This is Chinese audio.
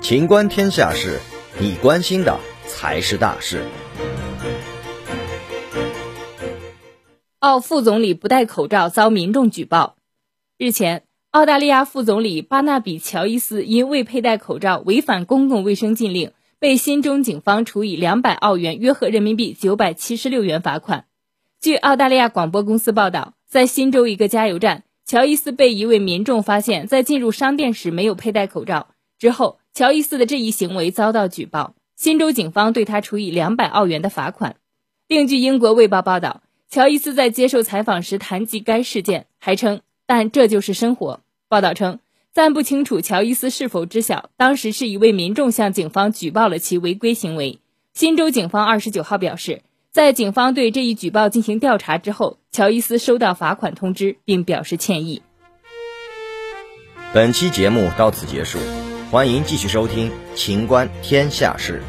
情观天下事，你关心的才是大事。澳副总理不戴口罩遭民众举报。日前，澳大利亚副总理巴纳比·乔伊斯因未佩戴口罩违反公共卫生禁令，被新州警方处以两百澳元（约合人民币九百七十六元）罚款。据澳大利亚广播公司报道，在新州一个加油站，乔伊斯被一位民众发现，在进入商店时没有佩戴口罩。之后，乔伊斯的这一行为遭到举报，新州警方对他处以两百澳元的罚款。另据英国《卫报》报道，乔伊斯在接受采访时谈及该事件，还称：“但这就是生活。”报道称，暂不清楚乔伊斯是否知晓，当时是一位民众向警方举报了其违规行为。新州警方二十九号表示。在警方对这一举报进行调查之后，乔伊斯收到罚款通知，并表示歉意。本期节目到此结束，欢迎继续收听《秦观天下事》。